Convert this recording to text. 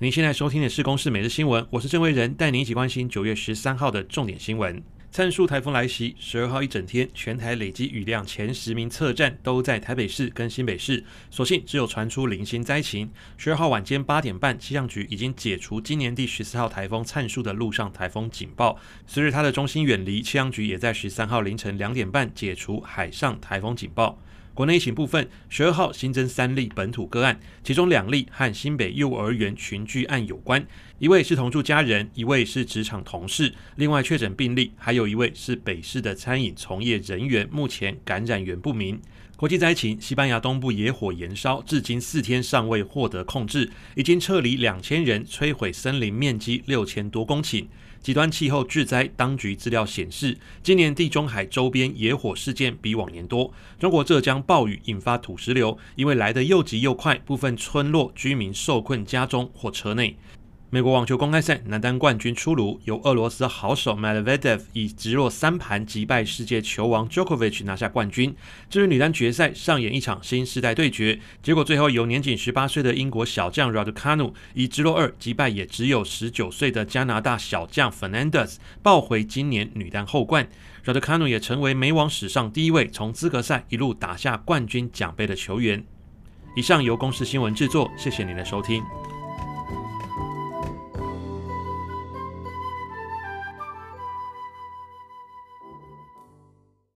您现在收听的是《公视每日新闻》，我是郑伟仁，带您一起关心九月十三号的重点新闻。灿数台风来袭，十二号一整天，全台累积雨量前十名测站都在台北市跟新北市，所幸只有传出零星灾情。十二号晚间八点半，气象局已经解除今年第十四号台风灿数的陆上台风警报。随着它的中心远离，气象局也在十三号凌晨两点半解除海上台风警报。国内疫情部分，十二号新增三例本土个案，其中两例和新北幼儿园群聚案有关，一位是同住家人，一位是职场同事。另外确诊病例还有一位是北市的餐饮从业人员，目前感染源不明。国际灾情，西班牙东部野火延烧，至今四天尚未获得控制，已经撤离两千人，摧毁森林面积六千多公顷。极端气候致灾，当局资料显示，今年地中海周边野火事件比往年多。中国浙江暴雨引发土石流，因为来得又急又快，部分村落居民受困家中或车内。美国网球公开赛男单冠军出炉，由俄罗斯好手 Medvedev 以直落三盘击败世界球王 Djokovic 拿下冠军。至于女单决赛上演一场新世代对决，结果最后由年仅十八岁的英国小将 Raducanu 以直落二击败也只有十九岁的加拿大小将 Fernandez，抱回今年女单后冠。Raducanu 也成为美网史上第一位从资格赛一路打下冠军奖杯的球员。以上由公司新闻制作，谢谢您的收听。